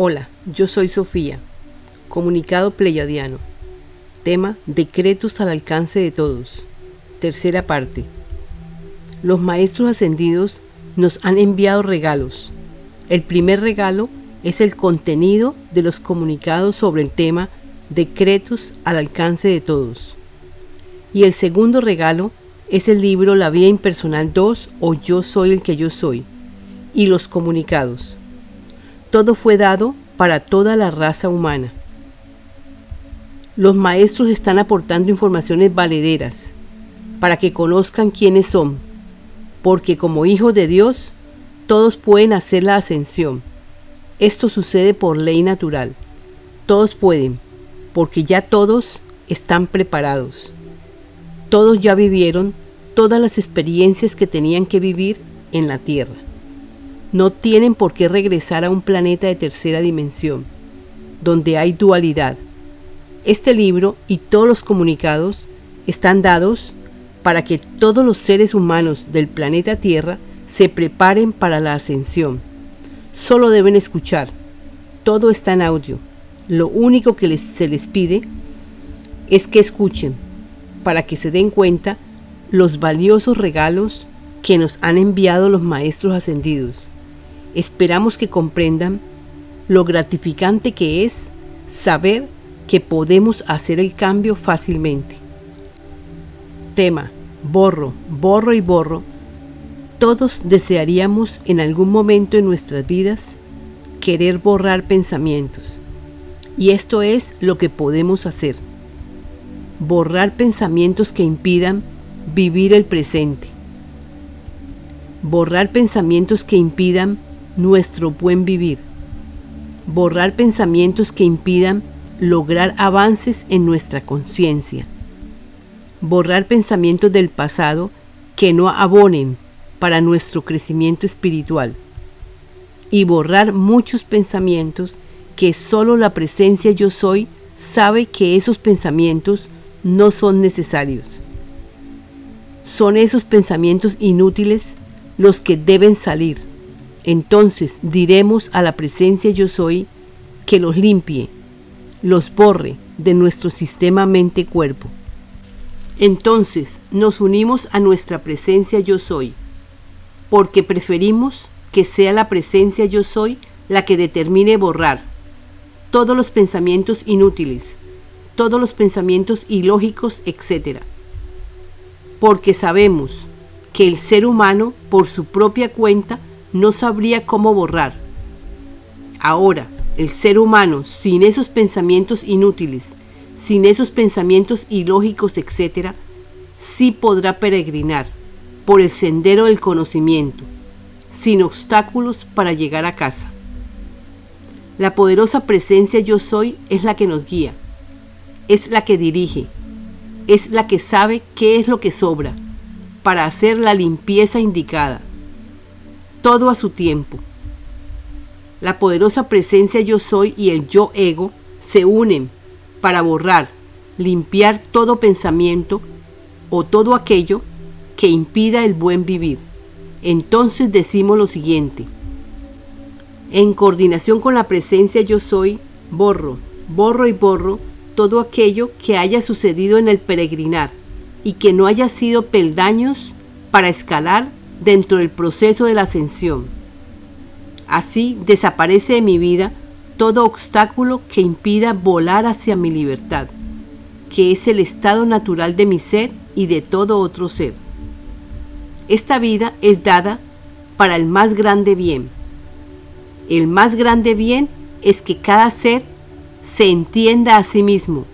Hola, yo soy Sofía. Comunicado Pleiadiano. Tema Decretos al alcance de todos. Tercera parte. Los maestros ascendidos nos han enviado regalos. El primer regalo es el contenido de los comunicados sobre el tema Decretos al alcance de todos. Y el segundo regalo es el libro La Vida Impersonal 2 o Yo Soy el que yo soy y los comunicados. Todo fue dado para toda la raza humana. Los maestros están aportando informaciones valederas para que conozcan quiénes son, porque como hijos de Dios, todos pueden hacer la ascensión. Esto sucede por ley natural. Todos pueden, porque ya todos están preparados. Todos ya vivieron todas las experiencias que tenían que vivir en la Tierra. No tienen por qué regresar a un planeta de tercera dimensión, donde hay dualidad. Este libro y todos los comunicados están dados para que todos los seres humanos del planeta Tierra se preparen para la ascensión. Solo deben escuchar. Todo está en audio. Lo único que se les pide es que escuchen para que se den cuenta los valiosos regalos que nos han enviado los maestros ascendidos. Esperamos que comprendan lo gratificante que es saber que podemos hacer el cambio fácilmente. Tema, borro, borro y borro. Todos desearíamos en algún momento en nuestras vidas querer borrar pensamientos. Y esto es lo que podemos hacer. Borrar pensamientos que impidan vivir el presente. Borrar pensamientos que impidan nuestro buen vivir, borrar pensamientos que impidan lograr avances en nuestra conciencia, borrar pensamientos del pasado que no abonen para nuestro crecimiento espiritual. Y borrar muchos pensamientos que solo la presencia yo soy sabe que esos pensamientos no son necesarios. Son esos pensamientos inútiles los que deben salir entonces diremos a la presencia yo soy que los limpie, los borre de nuestro sistema mente-cuerpo. Entonces nos unimos a nuestra presencia yo soy, porque preferimos que sea la presencia yo soy la que determine borrar todos los pensamientos inútiles, todos los pensamientos ilógicos, etc. Porque sabemos que el ser humano, por su propia cuenta, no sabría cómo borrar. Ahora, el ser humano, sin esos pensamientos inútiles, sin esos pensamientos ilógicos, etc., sí podrá peregrinar por el sendero del conocimiento, sin obstáculos para llegar a casa. La poderosa presencia yo soy es la que nos guía, es la que dirige, es la que sabe qué es lo que sobra para hacer la limpieza indicada todo a su tiempo. La poderosa presencia yo soy y el yo ego se unen para borrar, limpiar todo pensamiento o todo aquello que impida el buen vivir. Entonces decimos lo siguiente. En coordinación con la presencia yo soy, borro, borro y borro todo aquello que haya sucedido en el peregrinar y que no haya sido peldaños para escalar dentro del proceso de la ascensión. Así desaparece de mi vida todo obstáculo que impida volar hacia mi libertad, que es el estado natural de mi ser y de todo otro ser. Esta vida es dada para el más grande bien. El más grande bien es que cada ser se entienda a sí mismo,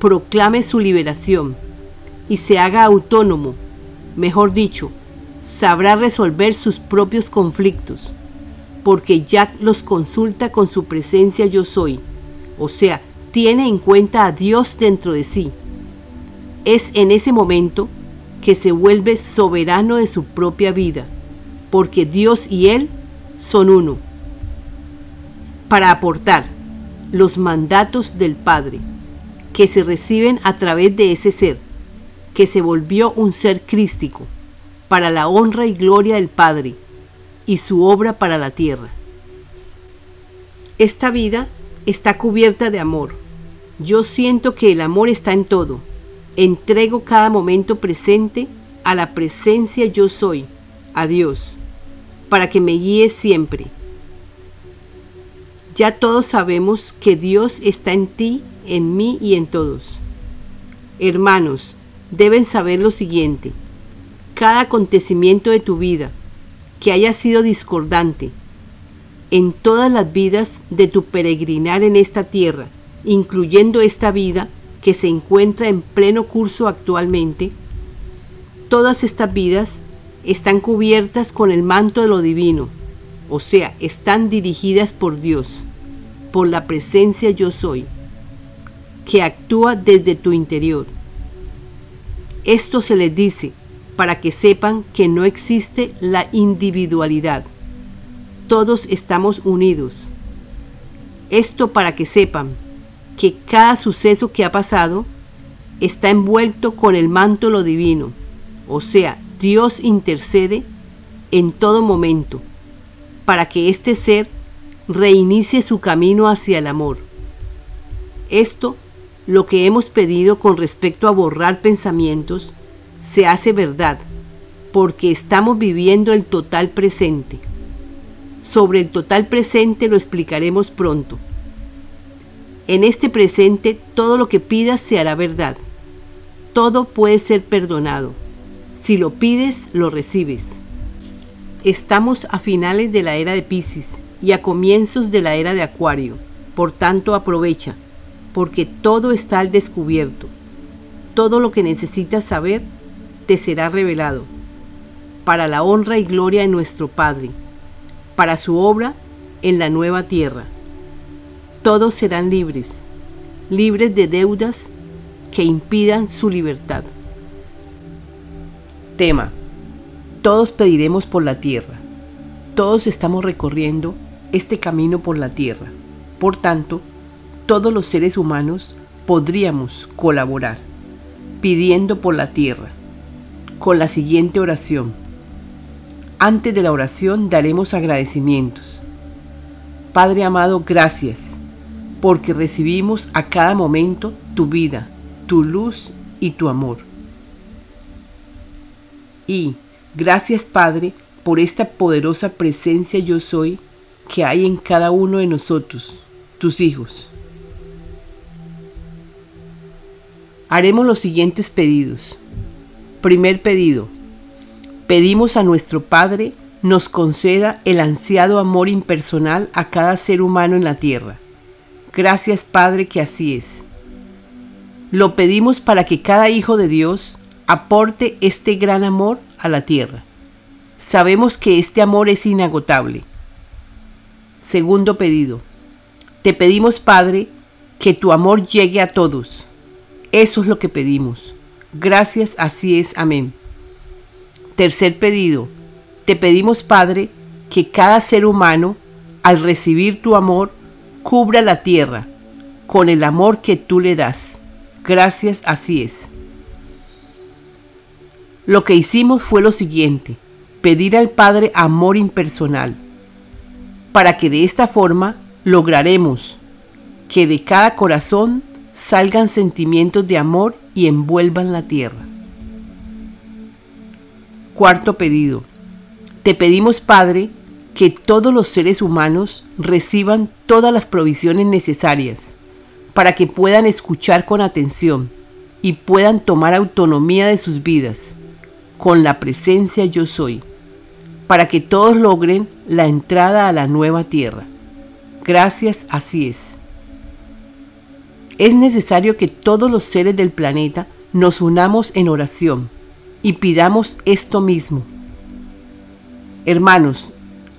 proclame su liberación y se haga autónomo, mejor dicho, sabrá resolver sus propios conflictos, porque ya los consulta con su presencia yo soy, o sea, tiene en cuenta a Dios dentro de sí. Es en ese momento que se vuelve soberano de su propia vida, porque Dios y Él son uno. Para aportar los mandatos del Padre, que se reciben a través de ese ser, que se volvió un ser crístico, para la honra y gloria del Padre y su obra para la tierra. Esta vida está cubierta de amor. Yo siento que el amor está en todo. Entrego cada momento presente a la presencia yo soy, a Dios, para que me guíe siempre. Ya todos sabemos que Dios está en ti, en mí y en todos. Hermanos, deben saber lo siguiente. Cada acontecimiento de tu vida que haya sido discordante en todas las vidas de tu peregrinar en esta tierra, incluyendo esta vida que se encuentra en pleno curso actualmente, todas estas vidas están cubiertas con el manto de lo divino, o sea, están dirigidas por Dios, por la presencia yo soy, que actúa desde tu interior. Esto se les dice para que sepan que no existe la individualidad. Todos estamos unidos. Esto para que sepan que cada suceso que ha pasado está envuelto con el manto lo divino, o sea, Dios intercede en todo momento para que este ser reinicie su camino hacia el amor. Esto, lo que hemos pedido con respecto a borrar pensamientos, se hace verdad, porque estamos viviendo el total presente. Sobre el total presente lo explicaremos pronto. En este presente todo lo que pidas se hará verdad. Todo puede ser perdonado. Si lo pides, lo recibes. Estamos a finales de la era de Pisces y a comienzos de la era de Acuario. Por tanto, aprovecha, porque todo está al descubierto. Todo lo que necesitas saber te será revelado, para la honra y gloria de nuestro Padre, para su obra en la nueva tierra todos serán libres, libres de deudas que impidan su libertad. Tema. Todos pediremos por la tierra. Todos estamos recorriendo este camino por la tierra. Por tanto, todos los seres humanos podríamos colaborar pidiendo por la tierra con la siguiente oración. Antes de la oración daremos agradecimientos. Padre amado, gracias porque recibimos a cada momento tu vida, tu luz y tu amor. Y gracias Padre por esta poderosa presencia yo soy que hay en cada uno de nosotros, tus hijos. Haremos los siguientes pedidos. Primer pedido. Pedimos a nuestro Padre nos conceda el ansiado amor impersonal a cada ser humano en la tierra Gracias Padre que así es. Lo pedimos para que cada hijo de Dios aporte este gran amor a la tierra. Sabemos que este amor es inagotable. Segundo pedido. Te pedimos Padre que tu amor llegue a todos. Eso es lo que pedimos. Gracias, así es. Amén. Tercer pedido. Te pedimos Padre que cada ser humano, al recibir tu amor, cubra la tierra con el amor que tú le das. Gracias, así es. Lo que hicimos fue lo siguiente, pedir al Padre amor impersonal, para que de esta forma lograremos que de cada corazón salgan sentimientos de amor y envuelvan la tierra. Cuarto pedido. Te pedimos, Padre, que todos los seres humanos reciban todas las provisiones necesarias para que puedan escuchar con atención y puedan tomar autonomía de sus vidas con la presencia yo soy, para que todos logren la entrada a la nueva tierra. Gracias, así es. Es necesario que todos los seres del planeta nos unamos en oración y pidamos esto mismo. Hermanos,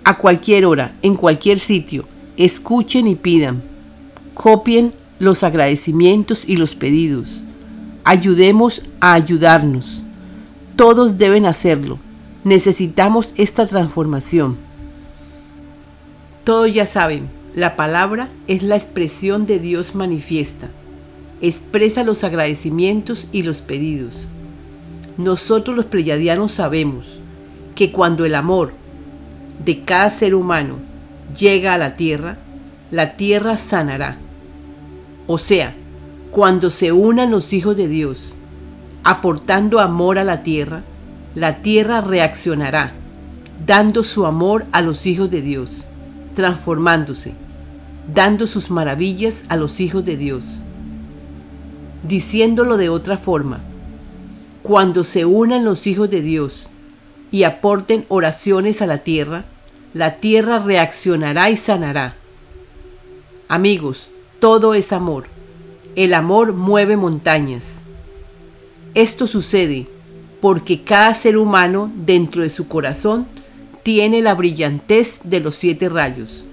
a cualquier hora, en cualquier sitio. Escuchen y pidan. Copien los agradecimientos y los pedidos. Ayudemos a ayudarnos. Todos deben hacerlo. Necesitamos esta transformación. Todos ya saben, la palabra es la expresión de Dios manifiesta. Expresa los agradecimientos y los pedidos. Nosotros los pleyadianos sabemos que cuando el amor de cada ser humano llega a la tierra, la tierra sanará. O sea, cuando se unan los hijos de Dios, aportando amor a la tierra, la tierra reaccionará, dando su amor a los hijos de Dios, transformándose, dando sus maravillas a los hijos de Dios. Diciéndolo de otra forma, cuando se unan los hijos de Dios y aporten oraciones a la tierra, la tierra reaccionará y sanará. Amigos, todo es amor. El amor mueve montañas. Esto sucede porque cada ser humano dentro de su corazón tiene la brillantez de los siete rayos.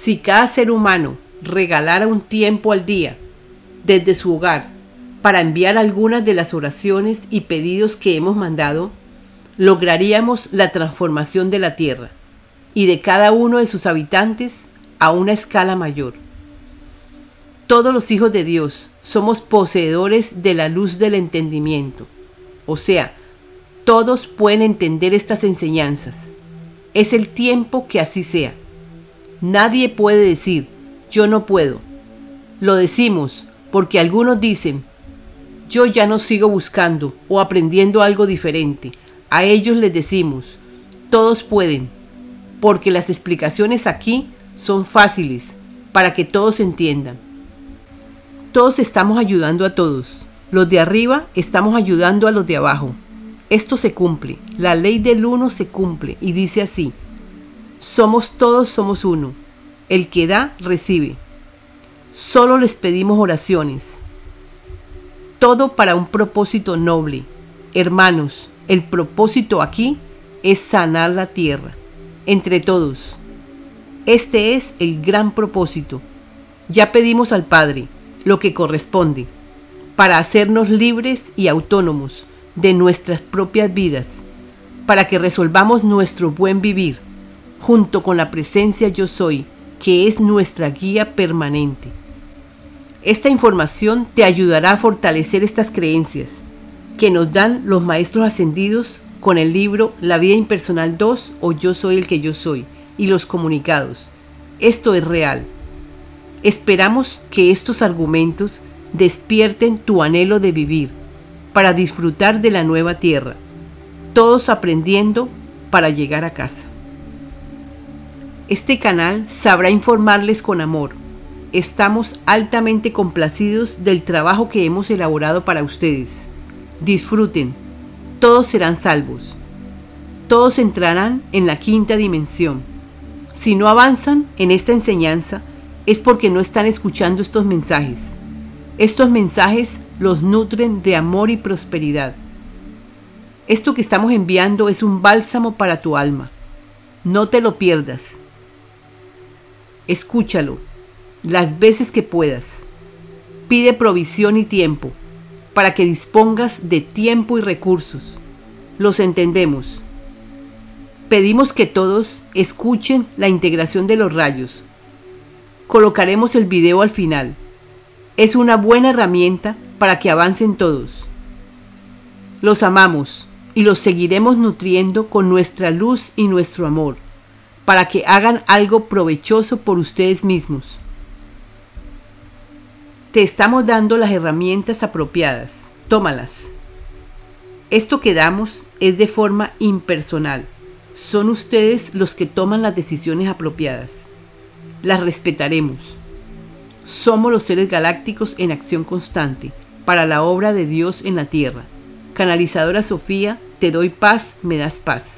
Si cada ser humano regalara un tiempo al día desde su hogar para enviar algunas de las oraciones y pedidos que hemos mandado, lograríamos la transformación de la tierra y de cada uno de sus habitantes a una escala mayor. Todos los hijos de Dios somos poseedores de la luz del entendimiento, o sea, todos pueden entender estas enseñanzas. Es el tiempo que así sea. Nadie puede decir, yo no puedo. Lo decimos porque algunos dicen, yo ya no sigo buscando o aprendiendo algo diferente. A ellos les decimos, todos pueden, porque las explicaciones aquí son fáciles para que todos entiendan. Todos estamos ayudando a todos. Los de arriba estamos ayudando a los de abajo. Esto se cumple. La ley del uno se cumple y dice así. Somos todos, somos uno. El que da, recibe. Solo les pedimos oraciones. Todo para un propósito noble. Hermanos, el propósito aquí es sanar la tierra. Entre todos. Este es el gran propósito. Ya pedimos al Padre lo que corresponde para hacernos libres y autónomos de nuestras propias vidas, para que resolvamos nuestro buen vivir, junto con la presencia yo soy, que es nuestra guía permanente. Esta información te ayudará a fortalecer estas creencias que nos dan los maestros ascendidos con el libro La vida impersonal 2 o Yo soy el que yo soy y los comunicados. Esto es real. Esperamos que estos argumentos despierten tu anhelo de vivir para disfrutar de la nueva tierra, todos aprendiendo para llegar a casa. Este canal sabrá informarles con amor. Estamos altamente complacidos del trabajo que hemos elaborado para ustedes. Disfruten, todos serán salvos. Todos entrarán en la quinta dimensión si no avanzan en esta enseñanza es porque no están escuchando estos mensajes. Estos mensajes los nutren de amor y prosperidad. Esto que estamos enviando es un bálsamo para tu alma. No te lo pierdas. Escúchalo las veces que puedas. Pide provisión y tiempo para que dispongas de tiempo y recursos. Los entendemos. Pedimos que todos escuchen la integración de los rayos. Colocaremos el video al final. Es una buena herramienta para que avancen todos. Los amamos y los seguiremos nutriendo con nuestra luz y nuestro amor, para que hagan algo provechoso por ustedes mismos. Te estamos dando las herramientas apropiadas. Tómalas. Esto que damos es de forma impersonal son ustedes los que toman las decisiones apropiadas. Las respetaremos. Somos los seres galácticos en acción constante para la obra de Dios en la tierra. Canalizadora Sofía, te doy paz, me das paz.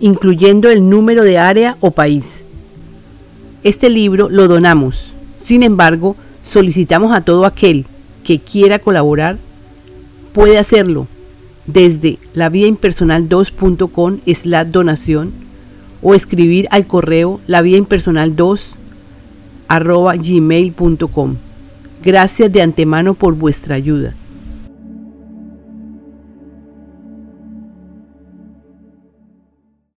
incluyendo el número de área o país. Este libro lo donamos. Sin embargo, solicitamos a todo aquel que quiera colaborar, puede hacerlo desde lavidaimpersonal2.com es la donación o escribir al correo lavidaimpersonal2 gmail.com. Gracias de antemano por vuestra ayuda.